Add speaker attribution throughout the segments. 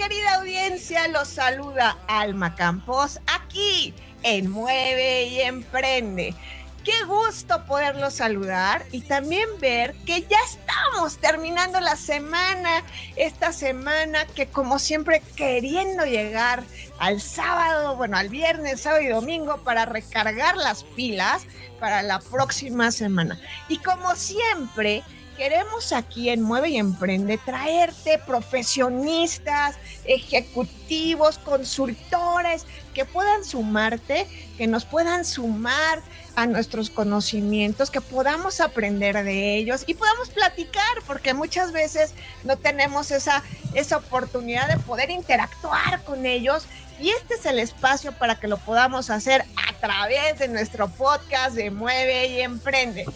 Speaker 1: querida audiencia? Los saluda Alma Campos aquí en Mueve y Emprende. Qué gusto poderlos saludar y también ver que ya estamos terminando la semana, esta semana que como siempre queriendo llegar al sábado, bueno, al viernes, sábado y domingo para recargar las pilas para la próxima semana. Y como siempre, queremos aquí en Mueve y Emprende traerte profesionistas, ejecutivos, consultores que puedan sumarte, que nos puedan sumar a nuestros conocimientos, que podamos aprender de ellos y podamos platicar, porque muchas veces no tenemos esa, esa oportunidad de poder interactuar con ellos. Y este es el espacio para que lo podamos hacer a través de nuestro podcast de Mueve y Emprende.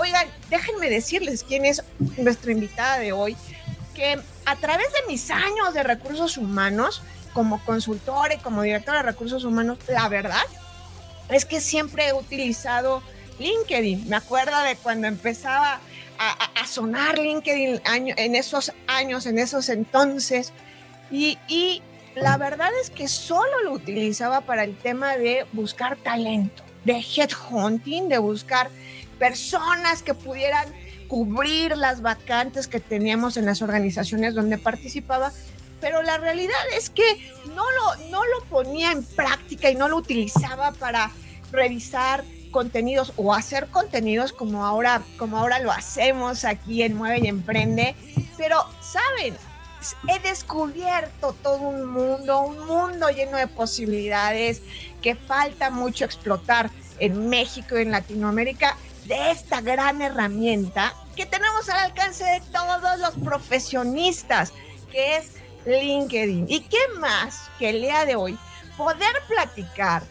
Speaker 1: Oigan, déjenme decirles quién es nuestra invitada de hoy, que a través de mis años de recursos humanos, como consultora y como directora de recursos humanos, la verdad es que siempre he utilizado LinkedIn. Me acuerdo de cuando empezaba a, sonar LinkedIn en esos años, en esos entonces. Y, y la verdad es que solo lo utilizaba para el tema de buscar talento, de headhunting, de buscar personas que pudieran cubrir las vacantes que teníamos en las organizaciones donde participaba, pero la realidad es que no lo, no lo ponía en práctica y no lo utilizaba para revisar contenidos o hacer contenidos como ahora, como ahora lo hacemos aquí en Mueve y Emprende. Pero, ¿saben? He descubierto todo un mundo, un mundo lleno de posibilidades que falta mucho explotar en México y en Latinoamérica de esta gran herramienta que tenemos al alcance de todos los profesionistas, que es LinkedIn. ¿Y qué más que el día de hoy poder platicar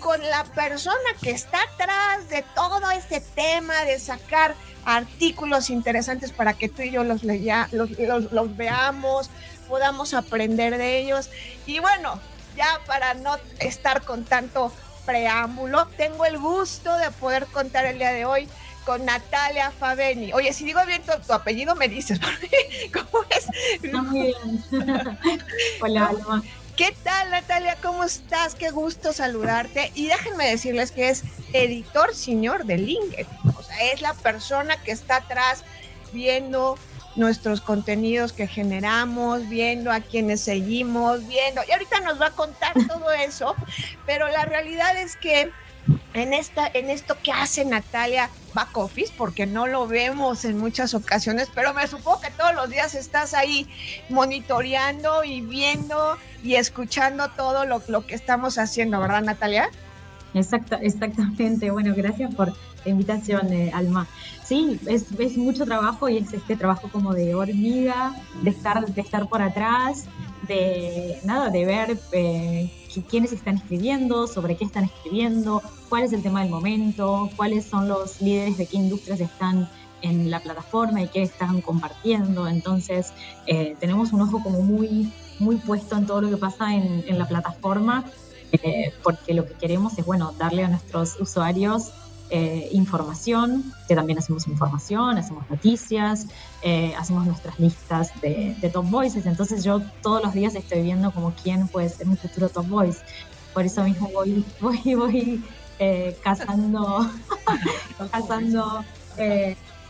Speaker 1: con la persona que está atrás de todo este tema de sacar artículos interesantes para que tú y yo los, lea, los, los, veamos, podamos aprender de ellos. Y bueno, ya para no estar con tanto preámbulo, tengo el gusto de poder contar el día de hoy con Natalia Faveni. Oye, si digo bien tu, apellido, me dices, ¿cómo es? Muy bien. Hola, Alma. ¿Qué tal, Natalia? ¿Cómo estás? Qué gusto saludarte. Y déjenme decirles que es editor señor de LinkedIn. O sea, es la persona que está atrás viendo nuestros contenidos que generamos, viendo a quienes seguimos, viendo. Y ahorita nos va a contar todo eso. Pero la realidad es que en, esta, en esto que hace Natalia back office, porque no lo vemos en muchas ocasiones, pero me supongo que todos los días estás ahí monitoreando y viendo y escuchando todo lo, lo que estamos haciendo, ¿verdad, Natalia?
Speaker 2: Exacta, exactamente. Bueno, gracias por la invitación, eh, Alma. Sí, es, es, mucho trabajo y es este trabajo como de hormiga, de estar, de estar por atrás, de nada, de ver eh, quiénes están escribiendo, sobre qué están escribiendo, cuál es el tema del momento, cuáles son los líderes de qué industrias están en la plataforma y qué están compartiendo. Entonces, eh, tenemos un ojo como muy, muy puesto en todo lo que pasa en, en la plataforma, eh, porque lo que queremos es, bueno, darle a nuestros usuarios eh, información, que también hacemos información, hacemos noticias, eh, hacemos nuestras listas de, top voices. Entonces yo todos los días estoy viendo como quién puede ser mi futuro top voice. Por eso mismo voy, voy, voy eh, cazando, cazando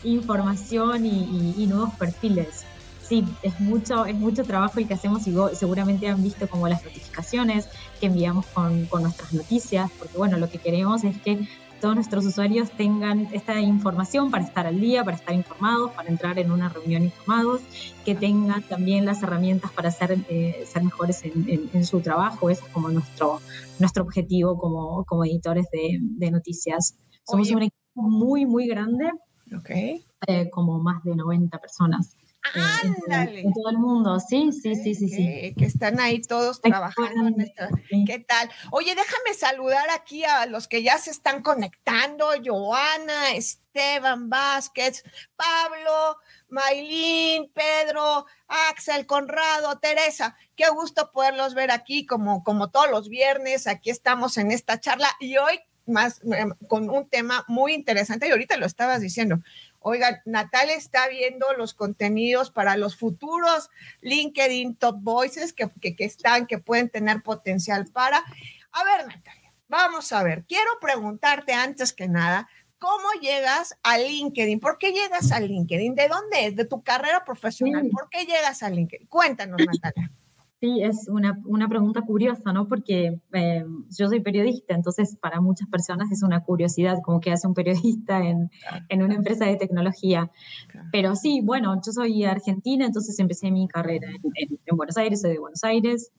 Speaker 2: información y, nuevos perfiles. Sí, es mucho, es mucho trabajo el que hacemos y seguramente han visto como las notificaciones que enviamos con, con nuestras noticias, porque bueno, lo que queremos es que todos nuestros usuarios tengan esta información para estar al día, para estar informados, para entrar en una reunión informados, que tengan también las herramientas para ser, eh, ser mejores en, su trabajo. Ese es como nuestro, nuestro objetivo como, como editores de, noticias. Somos un equipo muy, muy grande, okay. Eh, como más de 90 personas. Ándale. En, todo el mundo, sí, sí, sí, sí,
Speaker 1: sí. Que están ahí todos trabajando. ¿Qué tal? Oye, déjame saludar aquí a los que ya se están conectando. Joana, Esteban Vázquez, Pablo, Maylin, Pedro, Axel, Conrado, Teresa. Qué gusto poderlos ver aquí como, como todos los viernes. Aquí estamos en esta charla y hoy más em, con un tema muy interesante y ahorita lo estabas diciendo. Oiga, Natalia está viendo los contenidos para los futuros LinkedIn Top Voices que, que, que están, que pueden tener potencial para. A ver, Natalia, vamos a ver. Quiero preguntarte antes que nada, ¿Cómo llegas a LinkedIn? ¿Por qué llegas a LinkedIn? ¿De dónde es? ¿De tu carrera profesional? ¿Por qué llegas a LinkedIn? Cuéntanos, Natalia.
Speaker 2: Sí, es una, una pregunta curiosa, ¿no? Porque eh, yo soy periodista, entonces para muchas personas es una curiosidad, como que hace un periodista en, en una empresa de tecnología. Pero sí, bueno, yo soy argentina, entonces empecé mi carrera en, en, Buenos Aires, soy de Buenos Aires.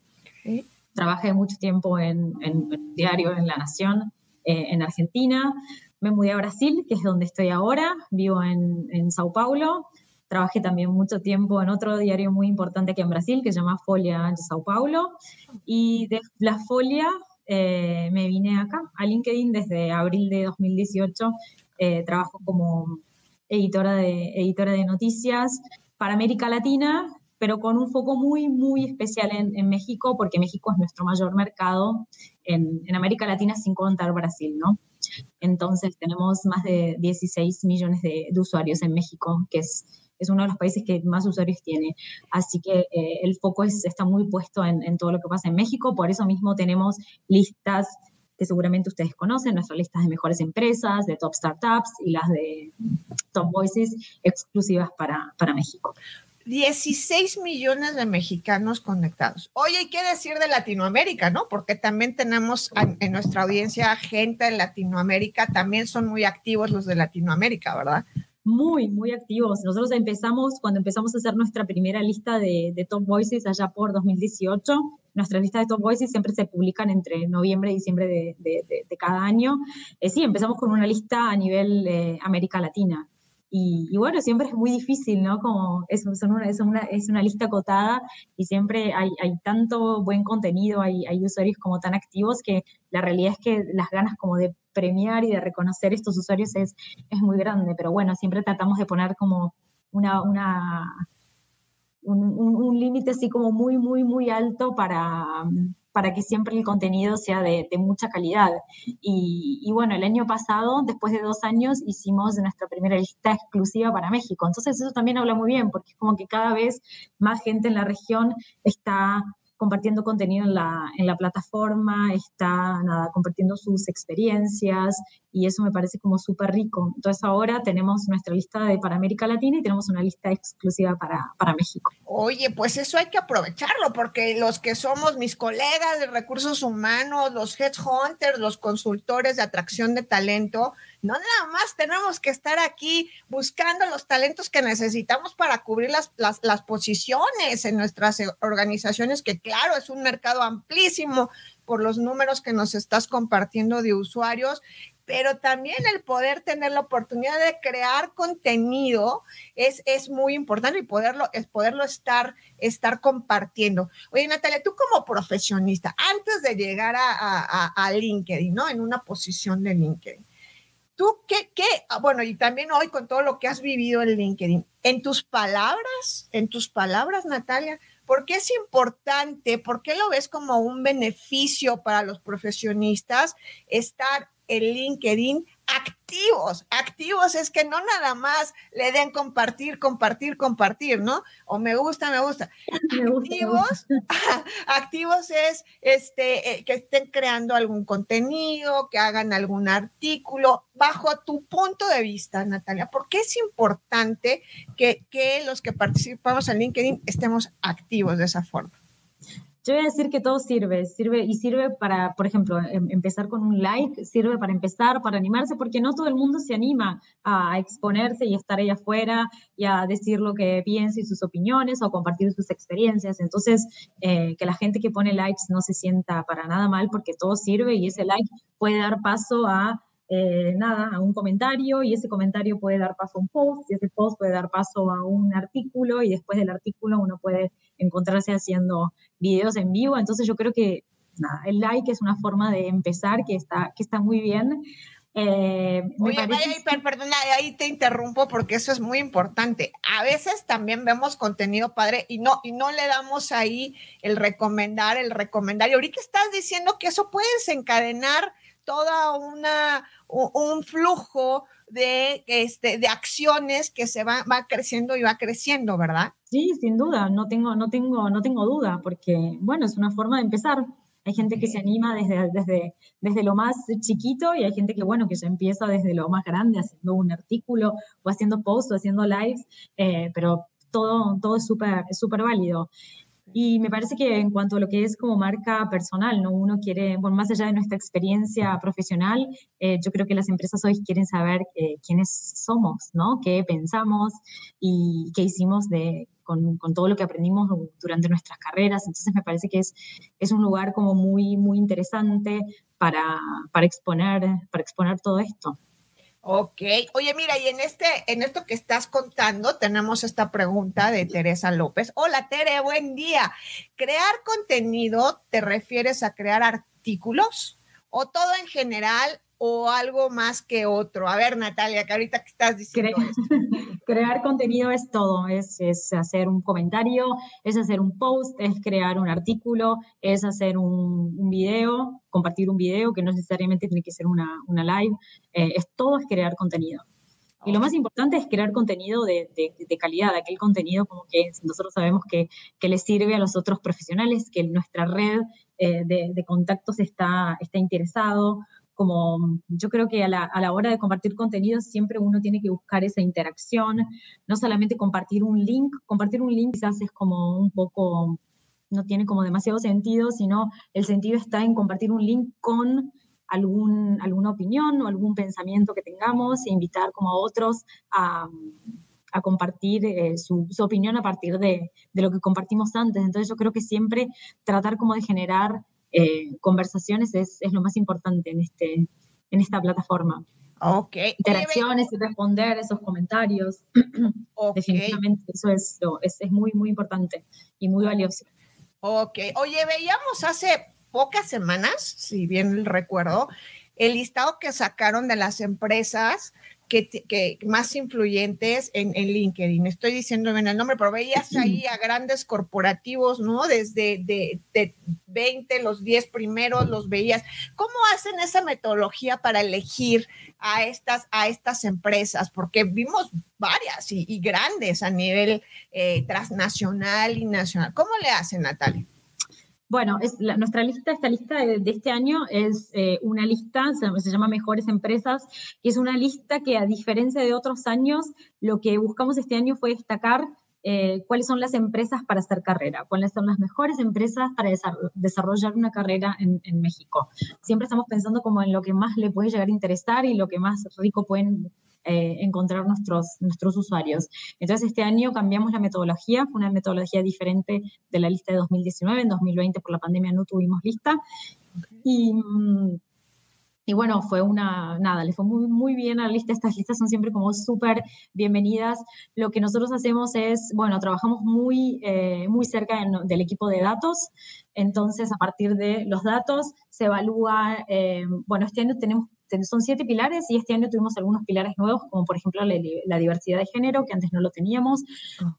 Speaker 2: Trabajé mucho tiempo en, en, diario en La Nación, eh, en Argentina. Me mudé a Brasil, que es donde estoy ahora, vivo en, en Sao Paulo. Trabajé también mucho tiempo en otro diario muy importante aquí en Brasil, que se llama Folia de Sao Paulo. Y de la Folia eh, me vine acá, a LinkedIn, desde abril de 2018. Eh, trabajo como editora de, editora de noticias para América Latina, pero con un foco muy, muy especial en, México, porque México es nuestro mayor mercado en, en América Latina, sin contar Brasil, ¿no? Entonces tenemos más de 16 millones de, usuarios en México, que es, es, uno de los países que más usuarios tiene. Así que eh, el foco es, está muy puesto en, en, todo lo que pasa en México. Por eso mismo tenemos listas que seguramente ustedes conocen, nuestras listas de mejores empresas, de top startups y las de top voices exclusivas para, para México.
Speaker 1: 16 millones de mexicanos conectados. Oye, hay que decir de Latinoamérica, ¿no? Porque también tenemos en nuestra audiencia gente de Latinoamérica, también son muy activos los de Latinoamérica, ¿verdad?
Speaker 2: Muy, muy activos. Nosotros empezamos, cuando empezamos a hacer nuestra primera lista de, Top Voices allá por 2018, nuestras listas de Top Voices siempre se publican entre noviembre y diciembre de, cada año. Eh, sí, empezamos con una lista a nivel eh, América Latina. Y, bueno, siempre es muy difícil, ¿no? Como es, una, es, una, es una lista acotada y siempre hay, hay tanto buen contenido, hay, hay, usuarios como tan activos que la realidad es que las ganas como de premiar y de reconocer estos usuarios es, es muy grande, pero bueno, siempre tratamos de poner como una, un, un, un límite así como muy, muy, muy alto para, para que siempre el contenido sea de, mucha calidad. Y, bueno, el año pasado, después de dos años, hicimos nuestra primera lista exclusiva para México. Entonces eso también habla muy bien, porque es como que cada vez más gente en la región está compartiendo contenido en la, en la plataforma, está nada, compartiendo sus experiencias y eso me parece como súper rico. Entonces ahora tenemos nuestra lista de para América Latina y tenemos una lista exclusiva para, para México.
Speaker 1: Oye, pues eso hay que aprovecharlo porque los que somos mis colegas de recursos humanos, los headhunters, los consultores de atracción de talento, no nada más tenemos que estar aquí buscando los talentos que necesitamos para cubrir las, las, posiciones en nuestras organizaciones, que claro, es un mercado amplísimo por los números que nos estás compartiendo de usuarios pero también el poder tener la oportunidad de crear contenido es, es muy importante y poderlo, es poderlo estar, estar compartiendo. Oye, Natalia, tú como profesionista, antes de llegar a, a, a LinkedIn, ¿no? En una posición de LinkedIn, ¿Tú qué, qué, ah, bueno, y también hoy con todo lo que has vivido en LinkedIn, en tus palabras, en tus palabras, Natalia, ¿por qué es importante, por qué lo ves como un beneficio para los profesionistas estar en LinkedIn activos, activos es que no nada más le den compartir, compartir, compartir, ¿no? O me gusta, me gusta. activos, activos es este eh, que estén creando algún contenido, que hagan algún artículo. Bajo tu punto de vista, Natalia, ¿por qué es importante que, que los que participamos en LinkedIn estemos activos de esa forma?
Speaker 2: Yo voy a decir que todo sirve, sirve y sirve para, por ejemplo, em, empezar con un like, sirve para empezar, para animarse, porque no todo el mundo se anima a exponerse y estar ahí afuera y a decir lo que piensa y sus opiniones o compartir sus experiencias. Entonces, eh, que la gente que pone likes no se sienta para nada mal porque todo sirve y ese like puede dar paso a eh, nada, a un comentario y ese comentario puede dar paso a un post y ese post puede dar paso a un artículo y después del artículo uno puede encontrarse haciendo videos en vivo. Entonces yo creo que nada, el like es una forma de empezar que está, que está muy bien.
Speaker 1: Eh, Oye, ahí, perdona, ahí te interrumpo porque eso es muy importante. A veces también vemos contenido padre y no, y no le damos ahí el recomendar, el recomendar. Y ahorita estás diciendo que eso puede desencadenar toda una, un flujo de, este, de acciones que se va, va creciendo y va creciendo, ¿verdad?
Speaker 2: Sí, sin duda, no tengo, no tengo, no tengo duda, porque bueno, es una forma de empezar. Hay gente que se anima desde, desde, desde lo más chiquito y hay gente que, bueno, que se empieza desde lo más grande, haciendo un artículo o haciendo posts o haciendo lives, eh, pero todo, todo es súper súper válido. Y me parece que en cuanto a lo que es como marca personal, ¿no? Uno quiere, bueno, más allá de nuestra experiencia profesional, eh, yo creo que las empresas hoy quieren saber eh, quiénes somos, ¿no? Qué pensamos y qué hicimos de, con, con, todo lo que aprendimos durante nuestras carreras. Entonces me parece que es, es un lugar como muy, muy interesante para, para, exponer, para exponer todo esto.
Speaker 1: Ok, oye, mira, y en este, en esto que estás contando, tenemos esta pregunta de Teresa López. Hola, Tere, buen día. ¿Crear contenido te refieres a crear artículos o todo en general o algo más que otro? A ver, Natalia, que ahorita que estás diciendo
Speaker 2: Crear contenido es todo, es, es, hacer un comentario, es hacer un post, es crear un artículo, es hacer un, un video, compartir un video, que no necesariamente tiene que ser una, una live, eh, es todo es crear contenido. Y lo más importante es crear contenido de, de, de, calidad, aquel contenido como que nosotros sabemos que, que le sirve a los otros profesionales, que nuestra red eh, de, de, contactos está, está interesado, como yo creo que a la, a la, hora de compartir contenido siempre uno tiene que buscar esa interacción, no solamente compartir un link, compartir un link quizás es como un poco, no tiene como demasiado sentido, sino el sentido está en compartir un link con algún, alguna opinión o algún pensamiento que tengamos e invitar como a otros a, a compartir eh, su, su, opinión a partir de, de lo que compartimos antes. Entonces yo creo que siempre tratar como de generar eh, conversaciones es, es, lo más importante en, este, en esta plataforma.
Speaker 1: Ok.
Speaker 2: Interacciones y responder esos comentarios. Okay. Definitivamente eso es, es, es, muy, muy importante y muy valioso.
Speaker 1: Ok. Oye, veíamos hace pocas semanas, si bien recuerdo, el listado que sacaron de las empresas que, más influyentes en, en, LinkedIn. Estoy diciendo bien el nombre, pero veías ahí a grandes corporativos, ¿no? Desde de, de 20, los 10 primeros los veías. ¿Cómo hacen esa metodología para elegir a estas, a estas empresas? Porque vimos varias y, y grandes a nivel eh, transnacional y nacional. ¿Cómo le hacen, Natalia?
Speaker 2: Bueno, nuestra lista, esta lista de, este año es eh, una lista, se, llama Mejores Empresas, y es una lista que a diferencia de otros años, lo que buscamos este año fue destacar eh, cuáles son las empresas para hacer carrera, cuáles son las mejores empresas para desarrollar una carrera en, en México. Siempre estamos pensando como en lo que más le puede llegar a interesar y lo que más rico pueden eh, encontrar nuestros, nuestros usuarios. Entonces, este año cambiamos la metodología, fue una metodología diferente de la lista de 2019, en 2020 por la pandemia no tuvimos lista. Y, y bueno, fue una, nada, le fue muy, muy bien a la lista. Estas listas son siempre como súper bienvenidas. Lo que nosotros hacemos es, bueno, trabajamos muy, eh, muy cerca en, del equipo de datos. Entonces, a partir de los datos se evalúa, eh, bueno, este año tenemos son siete pilares y este año tuvimos algunos pilares nuevos, como por ejemplo la, la diversidad de género, que antes no lo teníamos.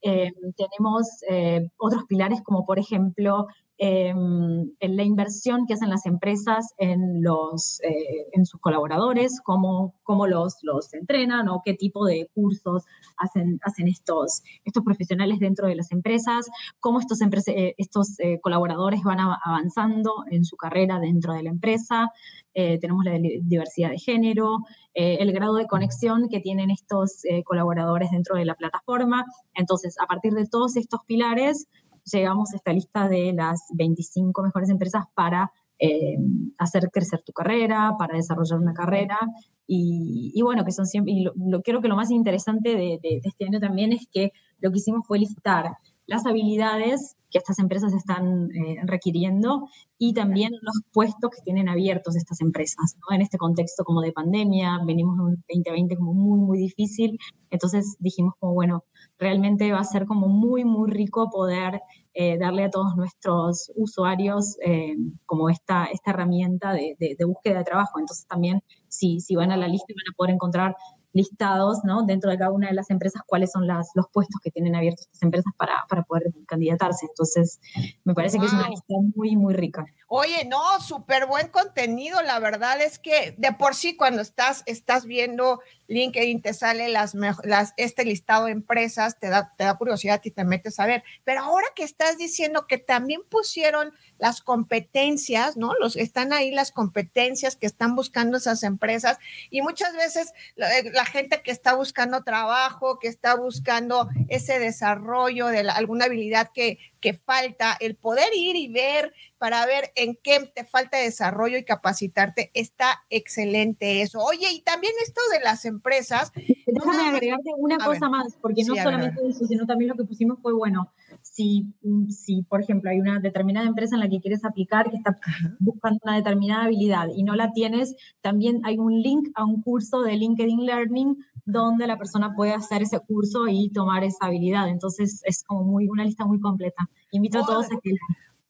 Speaker 2: Eh, tenemos eh, otros pilares, como por ejemplo eh, en la inversión que hacen las empresas en, los, eh, en sus colaboradores, cómo, cómo los, los entrenan o qué tipo de cursos hacen, hacen estos, estos profesionales dentro de las empresas, cómo estos, eh, estos eh, colaboradores van avanzando en su carrera dentro de la empresa. Eh, tenemos la diversidad de género, el grado de conexión que tienen estos colaboradores dentro de la plataforma. Entonces, a partir de todos estos pilares, llegamos a esta lista de las 25 mejores empresas para eh, hacer crecer tu carrera, para desarrollar una carrera. Y, y bueno, que son siempre, y lo, lo, creo que lo más interesante de, este año también es que lo que hicimos fue listar las habilidades que estas empresas están eh, requiriendo y también los puestos que tienen abiertos estas empresas, ¿no? En este contexto como de pandemia, venimos en un 2020 como muy, muy difícil, entonces dijimos como, bueno, realmente va a ser como muy, muy rico poder eh, darle a todos nuestros usuarios eh, como esta, esta herramienta de, de, búsqueda de trabajo. Entonces también si, si van a la lista van a poder encontrar listados ¿no? dentro de cada una de las empresas cuáles son las, los puestos que tienen abiertos estas empresas para, para poder candidatarse. Entonces, me parece que es una lista muy, muy rica.
Speaker 1: Oye, no, súper buen contenido. La verdad es que de por sí cuando estás, estás viendo LinkedIn, te sale las, las, este listado de empresas, te da, te da curiosidad y te metes a ver. Pero ahora que estás diciendo que también pusieron las competencias, ¿no? Los, están ahí las competencias que están buscando esas empresas y muchas veces la, eh, gente que está buscando trabajo, que está buscando ese desarrollo de alguna habilidad que, que falta, el poder ir y ver para ver en qué te falta desarrollo y capacitarte, está excelente eso. Oye, y también esto de las empresas.
Speaker 2: Déjame agregarte una cosa más, porque no solamente eso, sino también lo que pusimos fue, bueno, si, si, por ejemplo, hay una determinada empresa en la que quieres aplicar que está buscando una determinada habilidad y no la tienes, también hay un link a un curso de LinkedIn Learning donde la persona puede hacer ese curso y tomar esa habilidad. Entonces, es como muy, una lista muy completa. Invito a todos a que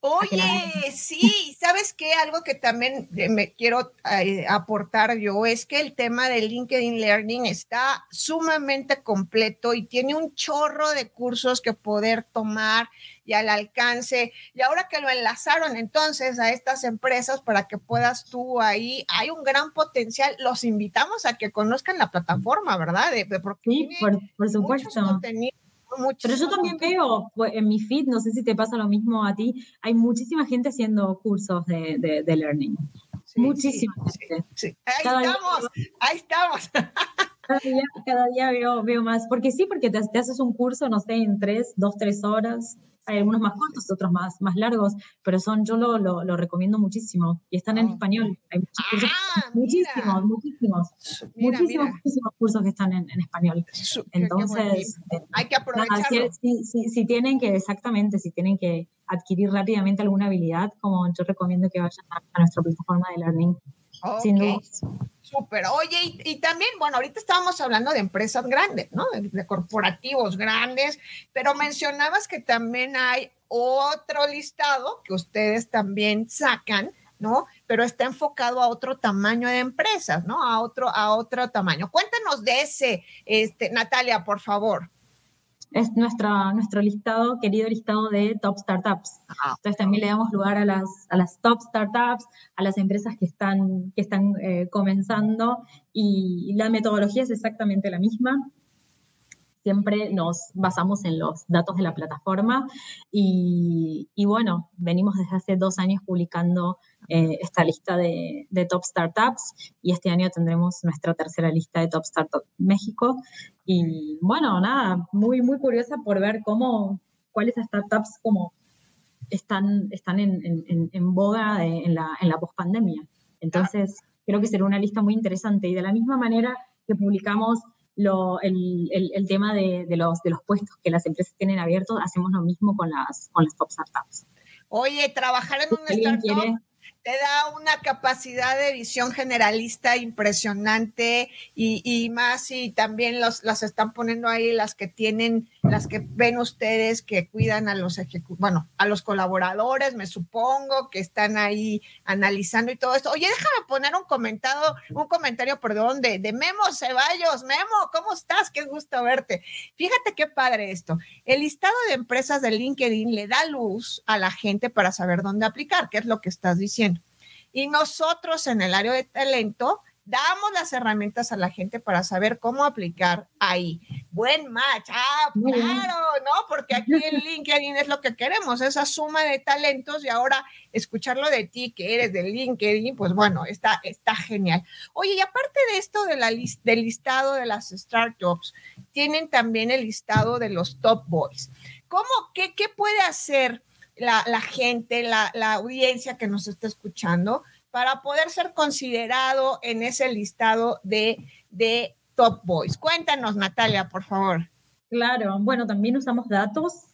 Speaker 1: Oye, sí, ¿sabes qué? Algo que también me quiero eh, aportar yo es que el tema de LinkedIn Learning está sumamente completo y tiene un chorro de cursos que poder tomar y al alcance. Y ahora que lo enlazaron entonces a estas empresas para que puedas tú ahí, hay un gran potencial. Los invitamos a que conozcan la plataforma, ¿verdad? De,
Speaker 2: sí, por, por supuesto. Pero yo también veo pues, en mi feed, no sé si te pasa lo mismo a ti, hay muchísima gente haciendo cursos de, de, learning. muchísima
Speaker 1: gente. Ahí estamos, ahí estamos.
Speaker 2: Cada día, veo, veo más, porque sí, porque te, te haces un curso, no sé, en tres, dos, tres horas, hay algunos más cortos, otros más, más largos, pero son, yo lo, lo, lo recomiendo muchísimo y están en ah, español. Hay muchos cursos, ah, muchísimos, muchísimos, muchísimos, muchísimos cursos que están en, en español. Entonces,
Speaker 1: eh, hay que aprovecharlo.
Speaker 2: si, si, si, tienen que, exactamente, si tienen que adquirir rápidamente alguna habilidad, como yo recomiendo que vayan a, a nuestra plataforma de Learning. Sin duda.
Speaker 1: Súper. Oye, y, también, bueno, ahorita estábamos hablando de empresas grandes, ¿no? De, corporativos grandes, pero mencionabas que también hay otro listado que ustedes también sacan, ¿no? Pero está enfocado a otro tamaño de empresas, ¿no? A otro, a otro tamaño. Cuéntanos de ese, este, Natalia, por favor
Speaker 2: es nuestro, nuestro listado, querido listado de top startups. Ah, Entonces también le damos lugar a las, a las top startups, a las empresas que están, que están eh, comenzando y la metodología es exactamente la misma. Siempre nos basamos en los datos de la plataforma y, y bueno, venimos desde hace dos años publicando eh, esta lista de, top startups y este año tendremos nuestra tercera lista de top startups México. Y bueno, nada, muy, muy curiosa por ver cómo, cuáles startups como están, están en, en, en boga en la, en la pospandemia. Entonces, creo que será una lista muy interesante y de la misma manera que publicamos lo, el, el, el, tema de, de, los, de los puestos que las empresas tienen abiertos, hacemos lo mismo con las, con las top startups.
Speaker 1: Oye, trabajar en una startup te da una capacidad de visión generalista impresionante y, más y también los, las están poniendo ahí las que tienen, las que ven ustedes que cuidan a los bueno, a los colaboradores, me supongo, que están ahí analizando y todo esto. Oye, déjame poner un comentario, un comentario, perdón, de, de Memo Ceballos. Memo, ¿cómo estás? Qué gusto verte. Fíjate qué padre esto. El listado de empresas de LinkedIn le da luz a la gente para saber dónde aplicar, qué es lo que estás diciendo. Y nosotros en el área de talento damos las herramientas a la gente para saber cómo aplicar ahí. Buen match, ah, claro, ¿no? Porque aquí en LinkedIn es lo que queremos, esa suma de talentos y ahora escucharlo de ti, que eres de LinkedIn, pues bueno, está, está genial. Oye, y aparte de esto de la del listado de las startups, tienen también el listado de los top boys. ¿Cómo, qué, qué puede hacer la, gente, la, audiencia que nos está escuchando, para poder ser considerado en ese listado de, de Top Boys. Cuéntanos, Natalia, por favor.
Speaker 2: Claro, bueno, también usamos datos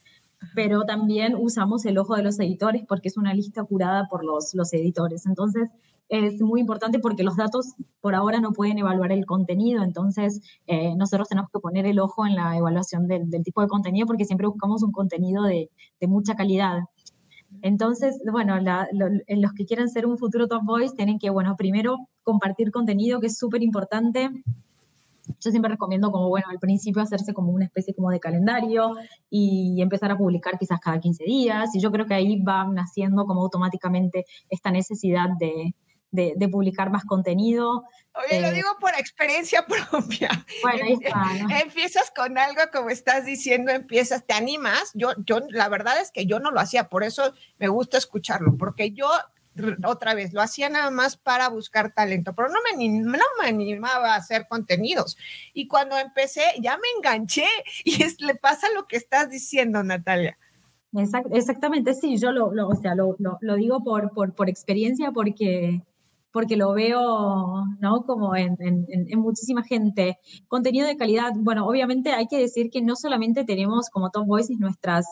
Speaker 2: pero también usamos el ojo de los editores porque es una lista curada por los, los editores. Entonces, es muy importante porque los datos por ahora no pueden evaluar el contenido, entonces eh, nosotros tenemos que poner el ojo en la evaluación del, tipo de contenido porque siempre buscamos un contenido de, de mucha calidad. Entonces, bueno, los que quieran ser un futuro Top Voice tienen que, bueno, primero compartir contenido, que es súper importante. Yo siempre recomiendo como, bueno, al principio hacerse como una especie como de calendario y empezar a publicar quizás cada 15 días. Y yo creo que ahí va naciendo como automáticamente esta necesidad de, de, publicar más contenido.
Speaker 1: Oye, lo eh, digo por experiencia propia. Bueno, ahí está, Empiezas con algo como estás diciendo, empiezas, te animas. Yo, yo, la verdad es que yo no lo hacía, por eso me gusta escucharlo, porque yo otra vez, lo hacía nada más para buscar talento, pero no me, no me animaba a hacer contenidos. Y cuando empecé, ya me enganché y es, le pasa lo que estás diciendo, Natalia.
Speaker 2: exactamente, sí, yo lo, o sea, lo, lo, digo por, por, por experiencia porque porque lo veo, ¿no? Como en, muchísima gente. Contenido de calidad, bueno, obviamente hay que decir que no solamente tenemos como Top Voices nuestras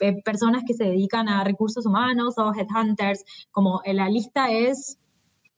Speaker 2: eh, personas que se dedican a recursos humanos o headhunters, como la lista es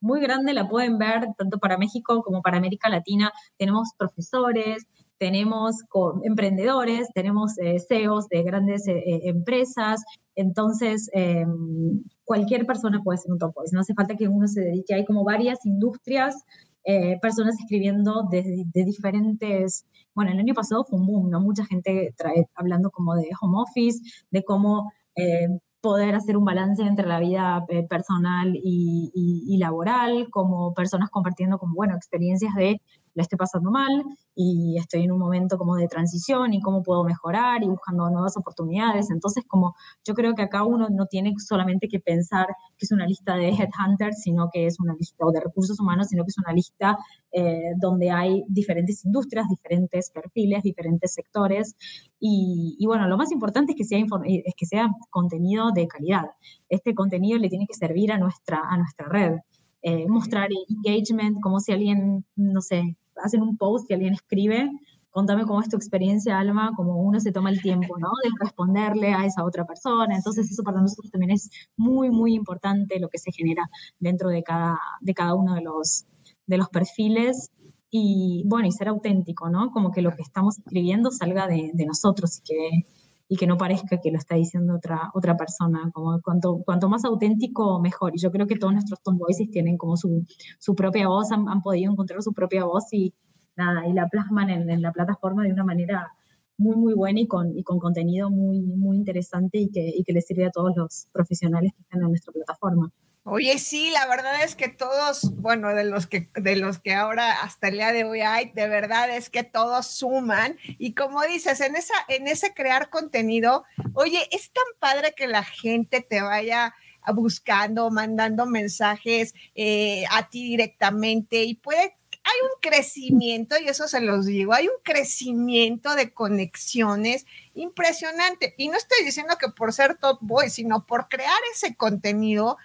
Speaker 2: muy grande, la pueden ver tanto para México como para América Latina. Tenemos profesores, tenemos emprendedores, tenemos eh, CEOs de grandes eh, empresas, entonces, em, cualquier persona puede ser un top voice, no hace falta que uno se dedique, hay como varias industrias, eh, personas escribiendo de, diferentes, bueno, el año pasado fue un boom, ¿no? Mucha gente trae, hablando como de home office, de cómo eh, poder hacer un balance entre la vida eh, personal y, y, laboral, como personas compartiendo como, bueno, experiencias de la estoy pasando mal y estoy en un momento como de transición y cómo puedo mejorar y buscando nuevas oportunidades. Entonces, como yo creo que acá uno no tiene solamente que pensar que es una lista de headhunters, sino que es una lista de recursos humanos, sino que es una lista eh, donde hay diferentes industrias, diferentes perfiles, diferentes sectores. Y, bueno, lo más importante es que, sea es que sea contenido de calidad. Este contenido le tiene que servir a nuestra, a nuestra red. Eh, mostrar engagement, como si alguien, no sé, hacen un post y alguien escribe, contame cómo es tu experiencia, Alma, como uno se toma el tiempo, ¿no? De responderle a esa otra persona. Entonces, eso para nosotros también es muy, muy importante lo que se genera dentro de cada, de cada uno de los, de los perfiles. Y bueno, y ser auténtico, ¿no? Como que lo que estamos escribiendo salga de, de nosotros y que, y que no parezca que lo está diciendo otra, otra persona. Como cuanto, cuanto más auténtico, mejor. Y yo creo que todos nuestros Tone Voices tienen como su, su propia voz, han, podido encontrar su propia voz y nada, y la plasman en, en, la plataforma de una manera muy, muy buena y con, y con contenido muy, muy interesante y que, y que le sirve a todos los profesionales que están en nuestra plataforma.
Speaker 1: Oye, sí, la verdad es que todos, bueno, de los que, de los que ahora hasta el día de hoy hay, de verdad es que todos suman. Y como dices, en esa, en ese crear contenido, oye, es tan padre que la gente te vaya buscando, mandando mensajes eh, a ti directamente y puede hay un crecimiento, y eso se los digo, hay un crecimiento de conexiones impresionante. Y no estoy diciendo que por ser top boy, sino por crear ese contenido,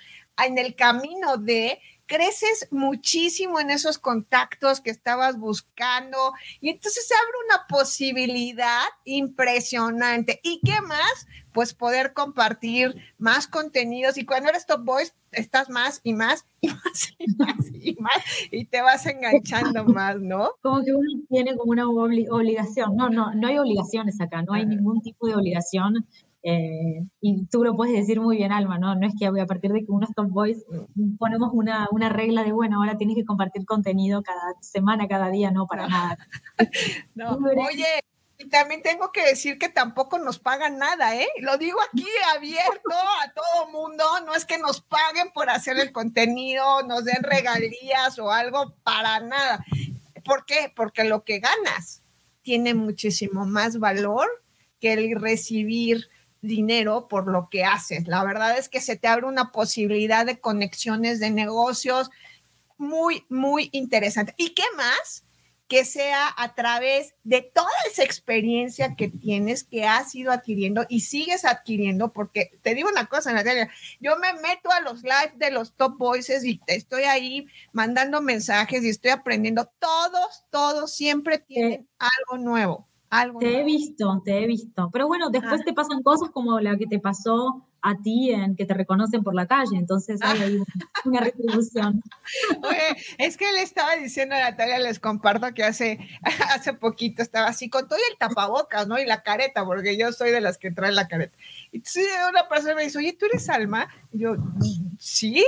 Speaker 1: en el camino de creces muchísimo en esos contactos que estabas buscando y entonces se abre una posibilidad impresionante. ¿Y qué más? Pues poder compartir más contenidos y cuando eres top voice estás más y más y más y más y más y te vas enganchando más, ¿no?
Speaker 2: Como que uno tiene como una obligación. No, no, no hay obligaciones acá, no hay ningún tipo de obligación eh, y tú lo puedes decir muy bien, Alma, ¿no? No es que a partir de que uno es top voice ponemos una, una, regla de, bueno, ahora tienes que compartir contenido cada semana, cada día, no para nada.
Speaker 1: no, oye, y también tengo que decir que tampoco nos pagan nada, ¿eh? Lo digo aquí abierto a todo mundo, no es que nos paguen por hacer el contenido, nos den regalías o algo, para nada. ¿Por qué? Porque lo que ganas tiene muchísimo más valor que el recibir dinero por lo que haces. La verdad es que se te abre una posibilidad de conexiones de negocios muy, muy interesante. ¿Y qué más? Que sea a través de toda esa experiencia que tienes, que has ido adquiriendo y sigues adquiriendo, porque te digo una cosa, Natalia, yo me meto a los live de los top voices y te estoy ahí mandando mensajes y estoy aprendiendo. Todos, todos siempre tienen algo nuevo
Speaker 2: te he visto, te he visto. Pero bueno, después ah. te pasan cosas como la que te pasó a ti en que te reconocen por la calle, entonces hay ahí una retribución.
Speaker 1: es que le estaba diciendo a Natalia, les comparto que hace, hace poquito estaba así con todo el tapabocas, ¿no? Y la careta, porque yo soy de las que traen la careta. Y una persona me dice, oye, ¿tú eres Alma? Y yo, sí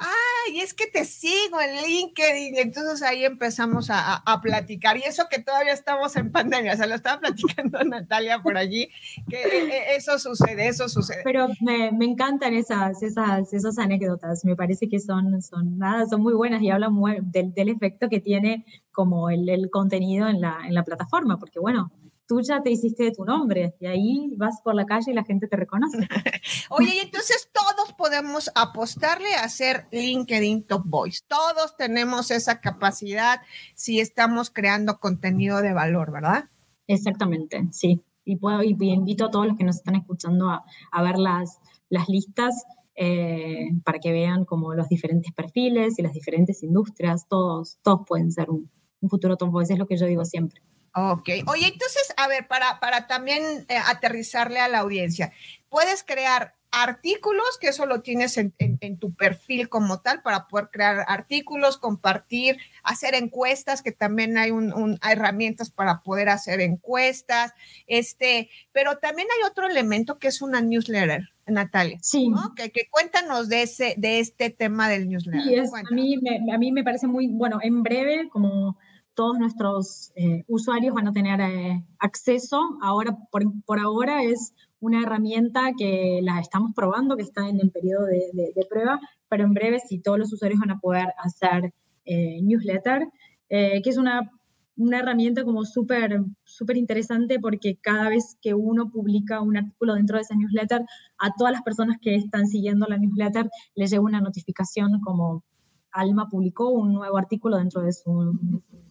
Speaker 1: ay, es que te sigo en LinkedIn. entonces ahí empezamos a, platicar. Y eso que todavía estamos en pandemia, o sea, lo estaba platicando Natalia por allí, que eh, eh, eso sucede, eso sucede.
Speaker 2: Pero me, encantan esas, esas, esas anécdotas, me parece que son, son, nada, son muy buenas y hablan del, del efecto que tiene como el, el contenido en la, en la plataforma, porque bueno, tú ya te hiciste de tu nombre y ahí vas por la calle y la gente te reconoce.
Speaker 1: Oye, y entonces todos podemos apostarle a ser LinkedIn Top Voice. Todos tenemos esa capacidad si estamos creando contenido de valor, ¿verdad?
Speaker 2: Exactamente, sí. Y, puedo, y invito a todos los que nos están escuchando a, a ver las, las listas eh, para que vean como los diferentes perfiles y las diferentes industrias. Todos, todos pueden ser un, un futuro Top Voice, es lo que yo digo siempre.
Speaker 1: Ok. Oye, entonces, a ver, para, para también eh, aterrizarle a la audiencia, puedes crear artículos, que eso lo tienes en, tu perfil como tal, para poder crear artículos, compartir, hacer encuestas, que también hay un, herramientas para poder hacer encuestas, este, pero también hay otro elemento que es una newsletter. Natalia,
Speaker 2: sí.
Speaker 1: Que, cuéntanos de ese, de este tema del newsletter.
Speaker 2: Sí, a, mí a mí me parece muy, bueno, en breve, como todos nuestros eh, usuarios van a tener eh, acceso. Ahora, por, ahora es una herramienta que la estamos probando, que está en el periodo de, prueba, pero en breve sí todos los usuarios van a poder hacer eh, newsletter, que es una, una herramienta como súper súper interesante porque cada vez que uno publica un artículo dentro de esa newsletter, a todas las personas que están siguiendo la newsletter les llega una notificación como Alma publicó un nuevo artículo dentro de su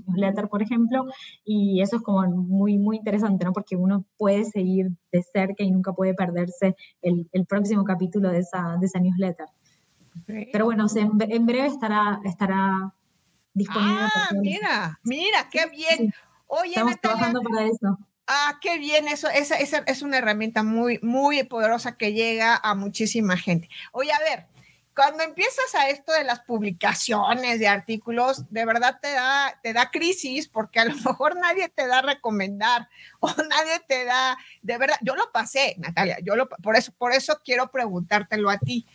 Speaker 2: newsletter, por ejemplo, y eso es como muy, muy interesante, ¿no? Porque uno puede seguir de cerca y nunca puede perderse el, el próximo capítulo de esa, de esa newsletter. Pero bueno, en, breve estará, estará disponible.
Speaker 1: Ah, mira, mira, qué bien. Oye,
Speaker 2: Estamos trabajando para eso.
Speaker 1: Ah, qué bien, eso, esa, esa, es una herramienta muy, muy poderosa que llega a muchísima gente. Oye, a ver, cuando empiezas a esto de las publicaciones de artículos, de verdad te da, te da crisis porque a lo mejor nadie te da recomendar o nadie te da, de verdad, yo lo pasé, Natalia, yo lo, por eso, por eso quiero preguntártelo a ti.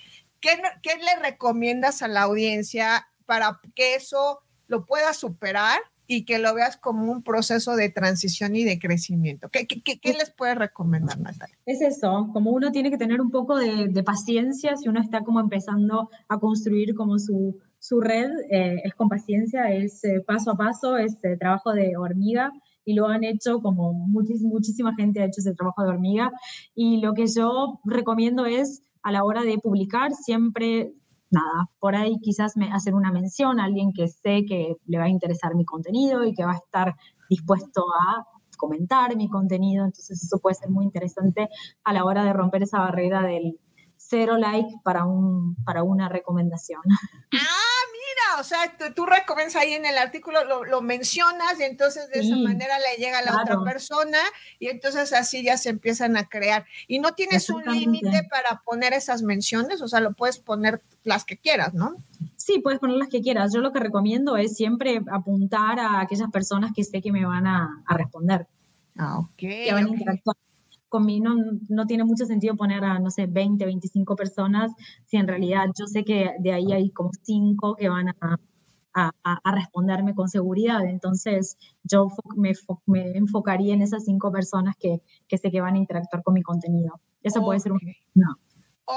Speaker 1: ¿Qué, ¿Qué le recomiendas a la audiencia para que eso lo pueda superar y que lo veas como un proceso de transición y de crecimiento. ¿Qué, qué, les puedes recomendar, Natalia?
Speaker 2: Es eso, como uno tiene que tener un poco de, paciencia si uno está como empezando a construir como su, su red, eh, es con paciencia, es eh, paso a paso, es eh, trabajo de hormiga y lo han hecho como muchísima gente ha hecho ese trabajo de hormiga y lo que yo recomiendo es a la hora de publicar siempre nada, por ahí quizás me hacer una mención a alguien que sé que le va a interesar mi contenido y que va a estar dispuesto a comentar mi contenido, entonces eso puede ser muy interesante a la hora de romper esa barrera del cero like para, un, para una recomendación.
Speaker 1: O sea, tú, recomiendas ahí en el artículo, lo, mencionas y entonces de esa manera le llega a la otra persona y entonces así ya se empiezan a crear. Y no tienes un límite para poner esas menciones, o sea, lo puedes poner las que quieras, ¿no?
Speaker 2: Sí, puedes poner las que quieras. Yo lo que recomiendo es siempre apuntar a aquellas personas que sé que me van a, responder.
Speaker 1: Ah, ok.
Speaker 2: Que van a interactuar no, tiene mucho sentido poner a, no sé, 20, 25 personas, si en realidad yo sé que de ahí hay como 5 que van a, a, responderme con seguridad. Entonces, yo me, me enfocaría en esas 5 personas que, que, sé que van a interactuar con mi contenido. Eso puede ser una,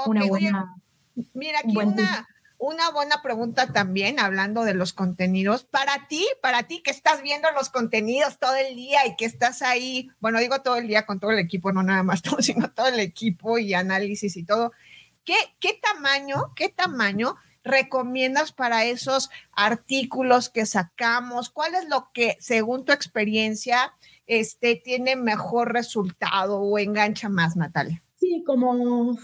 Speaker 2: una buena...
Speaker 1: mira, aquí una, una buena pregunta también, hablando de los contenidos. Para ti, para ti que estás viendo los contenidos todo el día y que estás ahí, bueno, digo todo el día con todo el equipo, no nada más sino todo el equipo y análisis y todo. ¿Qué, qué tamaño, qué tamaño recomiendas para esos artículos que sacamos? ¿Cuál es lo que, según tu experiencia, este, tiene mejor resultado o engancha más, Natalia?
Speaker 2: Sí, como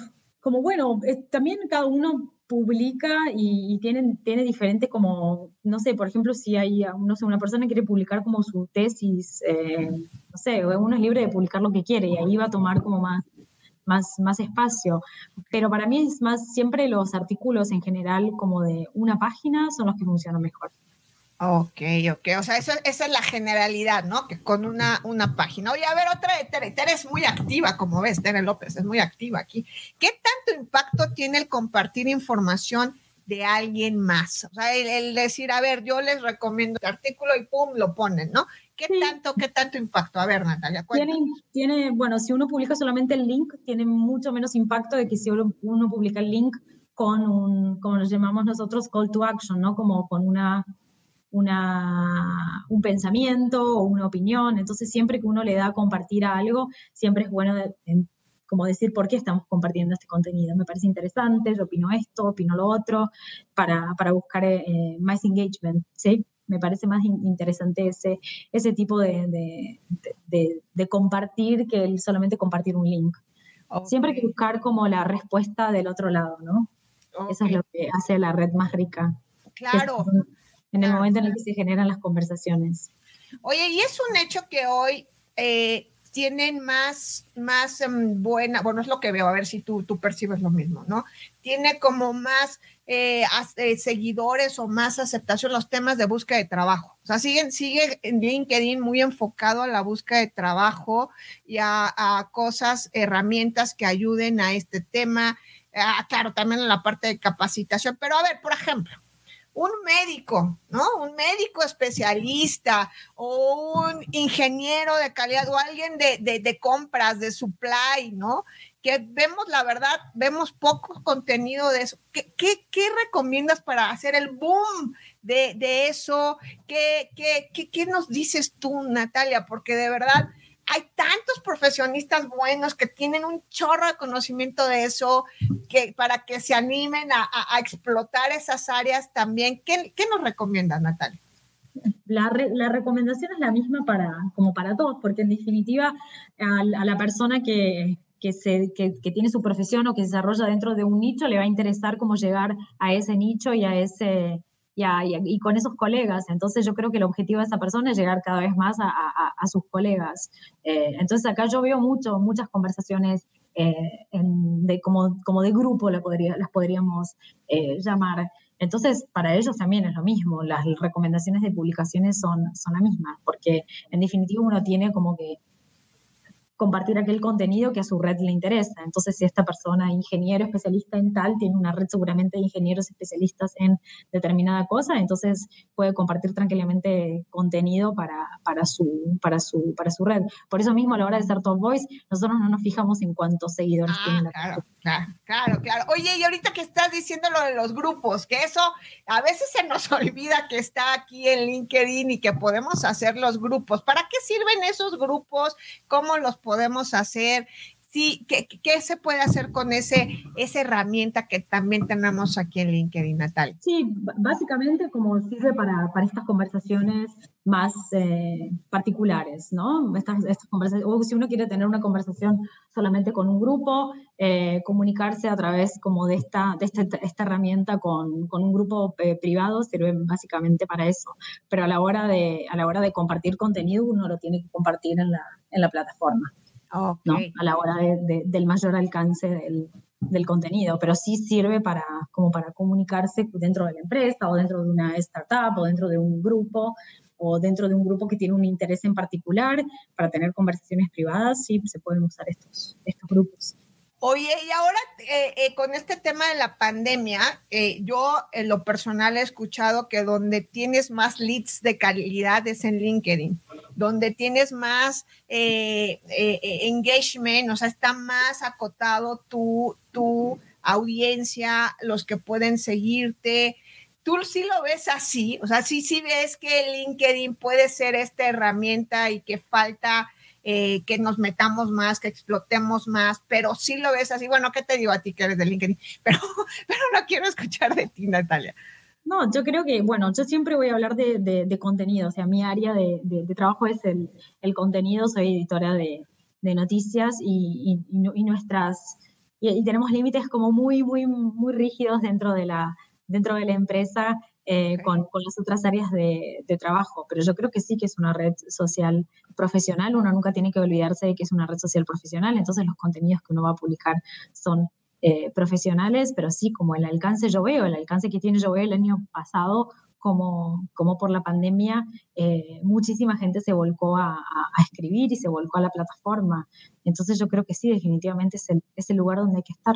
Speaker 2: como bueno, también cada uno publica y, tiene, tiene diferente como, no sé, por ejemplo, si hay, no sé, una persona quiere publicar como su tesis, eh, no sé, uno es libre de publicar lo que quiere y ahí va a tomar como más, más, más espacio. Pero para mí es más, siempre los artículos en general como de una página son los que funcionan mejor.
Speaker 1: Ok, ok, o sea, esa es la generalidad, ¿no? Que con una, una página. Oye, a ver, otra de Tere. Tere es muy activa, como ves, Tere López es muy activa aquí. ¿Qué tanto impacto tiene el compartir información de alguien más? O sea, el, decir, a ver, yo les recomiendo este artículo y pum, lo ponen, ¿no? ¿Qué tanto, qué tanto impacto? A ver, Natalia,
Speaker 2: tiene, tiene, bueno, si uno publica solamente el link, tiene mucho menos impacto de que si uno, uno publica el link con un, como lo llamamos nosotros, call to action, ¿no? Como con una una, un pensamiento o una opinión. Entonces, siempre que uno le da a compartir algo, siempre es bueno como decir por qué estamos compartiendo este contenido. Me parece interesante, yo opino esto, opino lo otro, para, para buscar eh, más engagement, ¿sí? Me parece más interesante ese, ese tipo de, de, compartir que el solamente compartir un link. Siempre hay que buscar como la respuesta del otro lado, ¿no? Eso es lo que hace la red más rica.
Speaker 1: Claro
Speaker 2: en el momento en el que se generan las conversaciones.
Speaker 1: Oye, y es un hecho que hoy eh, tienen más, más em, buena, bueno, es lo que veo, a ver si tú, tú percibes lo mismo, ¿no? Tiene como más eh, eh, seguidores o más aceptación los temas de búsqueda de trabajo. O sea, siguen, sigue en LinkedIn muy enfocado a la búsqueda de trabajo y a, a cosas, herramientas que ayuden a este tema. Ah, claro, también en la parte de capacitación. Pero a ver, por ejemplo, un médico, ¿no? Un médico especialista o un ingeniero de calidad o alguien de, compras, de supply, ¿no? Que vemos, la verdad, vemos poco contenido de eso. ¿Qué, qué, recomiendas para hacer el boom de, eso? ¿Qué, qué, qué nos dices tú, Natalia? Porque de verdad hay tantos profesionistas buenos que tienen un chorro de conocimiento de eso, que para que se animen a, explotar esas áreas también. ¿Qué, nos recomiendas, Natalia?
Speaker 2: La, recomendación es la misma para, como para todos, porque en definitiva a, la persona que, se, que, tiene su profesión o que se desarrolla dentro de un nicho le va a interesar cómo llegar a ese nicho y a ese, y, con esos colegas. Entonces yo creo que el objetivo de esa persona es llegar cada vez más a, sus colegas. Eh, entonces acá yo veo mucho, muchas conversaciones eh, de, como, como de grupo la podría, las podríamos eh, llamar. Entonces, para ellos también es lo mismo, las recomendaciones de publicaciones son, son las mismas, porque en definitiva uno tiene como que compartir aquel contenido que a su red le interesa. Entonces, si esta persona, ingeniero especialista en tal, tiene una red seguramente de ingenieros especialistas en determinada cosa, entonces puede compartir tranquilamente contenido para, para, su, para, su, para su red. Por eso mismo, a la hora de ser Top Voice, nosotros no nos fijamos en cuántos seguidores
Speaker 1: ah,
Speaker 2: tiene la
Speaker 1: claro, claro, claro, claro. Oye, y ahorita que estás diciendo lo de los grupos, que eso a veces se nos olvida que está aquí en LinkedIn y que podemos hacer los grupos. ¿Para qué sirven esos grupos? ¿Cómo los podemos hacer? Sí, ¿qué, ¿qué, se puede hacer con ese, esa herramienta que también tenemos aquí en LinkedIn, Natal?
Speaker 2: Sí, básicamente como sirve para, para estas conversaciones más eh, particulares, ¿no? Estas, estas conversaciones, o si uno quiere tener una conversación solamente con un grupo, eh, comunicarse a través como de esta, de esta, esta herramienta con, con, un grupo eh, privado sirve básicamente para eso. Pero a la hora de, a la hora de compartir contenido, uno lo tiene que compartir en la, en la plataforma. ¿No? A la hora del mayor alcance del, del, contenido, pero sí sirve para, como para comunicarse dentro de la empresa o dentro de una startup o dentro de un grupo o dentro de un grupo que tiene un interés en particular para tener conversaciones privadas, sí se pueden usar estos, estos grupos.
Speaker 1: Oye, y ahora eh, eh, con este tema de la pandemia, eh, yo en lo personal he escuchado que donde tienes más leads de calidad es en LinkedIn, donde tienes más engagement, o sea, está más acotado tu, tu audiencia, los que pueden seguirte. ¿Tú sí lo ves así? O sea, sí, sí ves que LinkedIn puede ser esta herramienta y que falta eh, que nos metamos más, que explotemos más, pero sí lo ves así. Bueno, ¿qué te digo a ti que eres de LinkedIn? Pero, pero no quiero escuchar de ti, Natalia.
Speaker 2: No, yo creo que, bueno, yo siempre voy a hablar de, de, contenido, o sea, mi área de, de trabajo es el, el, contenido, soy editora de, noticias y, y, y, nuestras y, tenemos límites como muy, muy, muy rígidos dentro de la, dentro de la empresa eh, con, con, las otras áreas de, de, trabajo. Pero yo creo que sí que es una red social profesional. Uno nunca tiene que olvidarse de que es una red social profesional. Entonces los contenidos que uno va a publicar son eh, profesionales, pero sí como el alcance yo veo, el alcance que tiene yo veo el año pasado como, como por la pandemia, eh, muchísima gente se volcó a, a, escribir y se volcó a la plataforma. Entonces yo creo que sí, definitivamente es el, es el lugar donde hay que estar.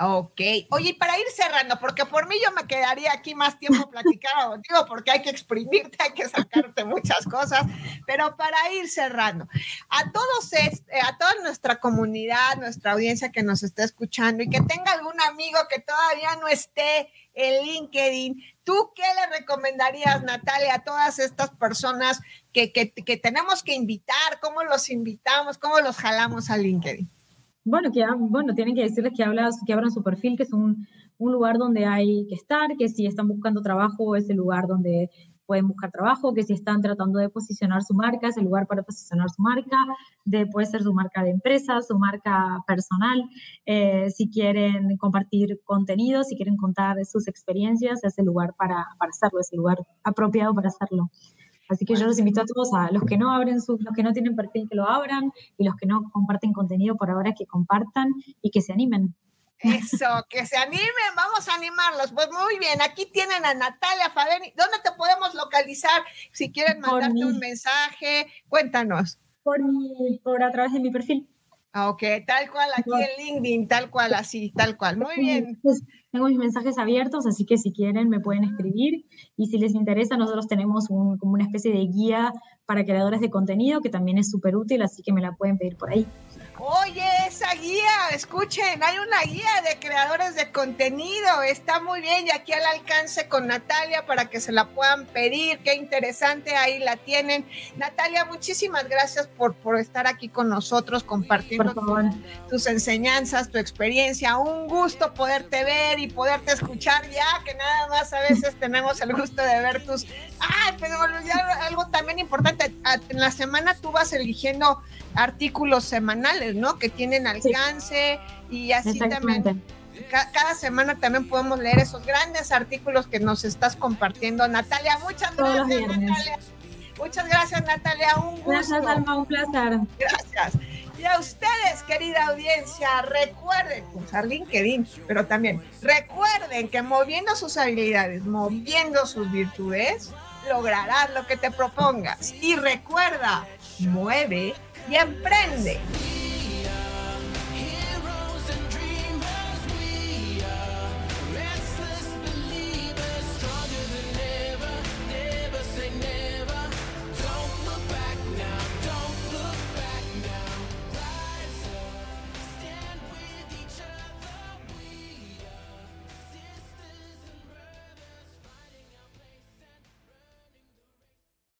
Speaker 1: Ok. Oye, para ir cerrando, porque por mí yo me quedaría aquí más tiempo platicado, digo, porque hay que exprimirte, hay que sacarte muchas cosas, pero para ir cerrando, a todos, eh, a toda nuestra comunidad, nuestra audiencia que nos está escuchando y que tenga algún amigo que todavía no esté en LinkedIn, ¿tú qué le recomendarías, Natalia, a todas estas personas que, que, que tenemos que invitar? ¿Cómo los invitamos? ¿Cómo los jalamos a LinkedIn?
Speaker 2: Bueno, que, bueno, tienen que decirles que, hablas, que abran su perfil, que es un, un lugar donde hay que estar, que si están buscando trabajo es el lugar donde pueden buscar trabajo, que si están tratando de posicionar su marca, es el lugar para posicionar su marca, de, puede ser su marca de empresa, su marca personal, eh, si quieren compartir contenido, si quieren contar sus experiencias, es el lugar para, para hacerlo, es el lugar apropiado para hacerlo. Así que yo los invito a todos, a los que no abren su, los que no tienen perfil que lo abran y los que no comparten contenido por ahora que compartan y que se animen.
Speaker 1: Eso, que se animen, vamos a animarlos. Pues muy bien, aquí tienen a Natalia Fabeni. ¿Dónde te podemos localizar? Si quieren mandarte un mensaje, cuéntanos.
Speaker 2: Por, mi, por a través de mi perfil.
Speaker 1: Ah, ok, tal cual, aquí en LinkedIn, tal cual, así, tal cual. Muy bien.
Speaker 2: Tengo mis mensajes abiertos, así que si quieren me pueden escribir y si les interesa, nosotros tenemos un, como una especie de guía para creadores de contenido que también es súper útil, así que me la pueden pedir por ahí.
Speaker 1: Oye, esa guía, escuchen, hay una guía de creadores de contenido, está muy bien y aquí al alcance con Natalia para que se la puedan pedir, qué interesante, ahí la tienen. Natalia, muchísimas gracias por, por estar aquí con nosotros compartiendo tus enseñanzas, tu experiencia, un gusto poderte ver y poderte escuchar ya, que nada más a veces tenemos el gusto de ver tus... Ah, pero algo también importante, en la semana tú vas eligiendo artículos semanales, ¿no? Que tienen alcance y así también. cada semana también podemos leer esos grandes artículos que nos estás compartiendo. Natalia, muchas gracias, Natalia. Muchas gracias, Natalia. Un gusto.
Speaker 2: Gracias, Alma, un placer.
Speaker 1: Gracias. Y a ustedes, querida audiencia, recuerden usar LinkedIn, pero también recuerden que moviendo sus habilidades, moviendo sus virtudes, lograrás lo que te propongas. Y recuerda, mueve y emprende.